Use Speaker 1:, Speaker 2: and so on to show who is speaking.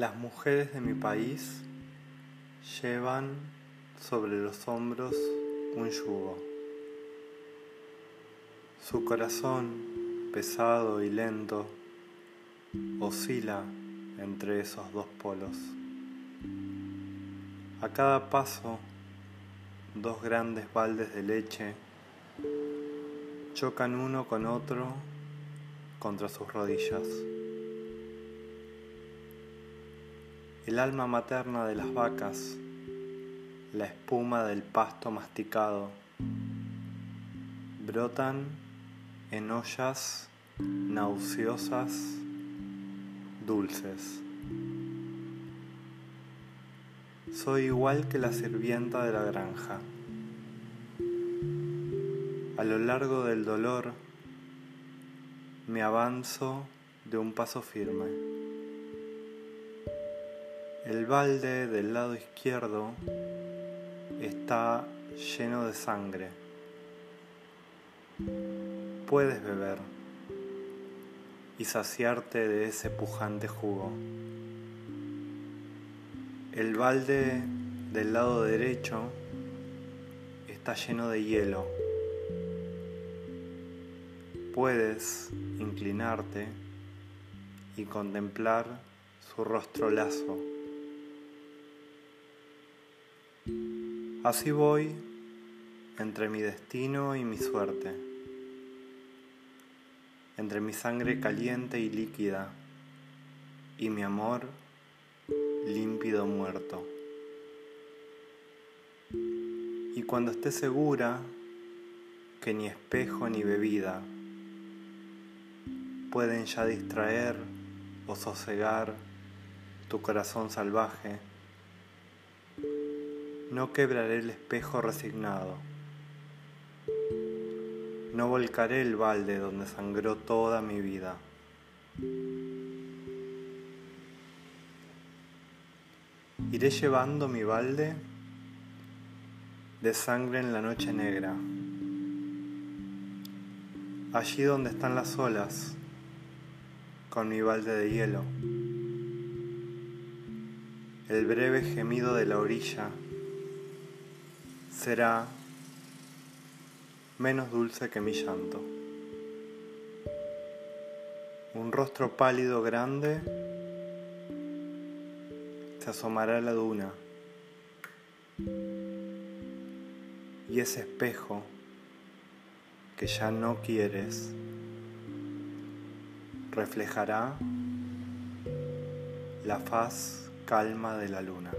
Speaker 1: Las mujeres de mi país llevan sobre los hombros un yugo. Su corazón, pesado y lento, oscila entre esos dos polos. A cada paso, dos grandes baldes de leche chocan uno con otro contra sus rodillas. El alma materna de las vacas, la espuma del pasto masticado, brotan en ollas nauseosas, dulces. Soy igual que la sirvienta de la granja. A lo largo del dolor me avanzo de un paso firme. El balde del lado izquierdo está lleno de sangre. Puedes beber y saciarte de ese pujante jugo. El balde del lado derecho está lleno de hielo. Puedes inclinarte y contemplar su rostro lazo. Así voy entre mi destino y mi suerte, entre mi sangre caliente y líquida y mi amor límpido muerto. Y cuando esté segura que ni espejo ni bebida pueden ya distraer o sosegar tu corazón salvaje, no quebraré el espejo resignado, no volcaré el balde donde sangró toda mi vida. Iré llevando mi balde de sangre en la noche negra, allí donde están las olas, con mi balde de hielo. El breve gemido de la orilla será menos dulce que mi llanto. Un rostro pálido grande se asomará a la duna y ese espejo que ya no quieres reflejará la faz calma de la luna.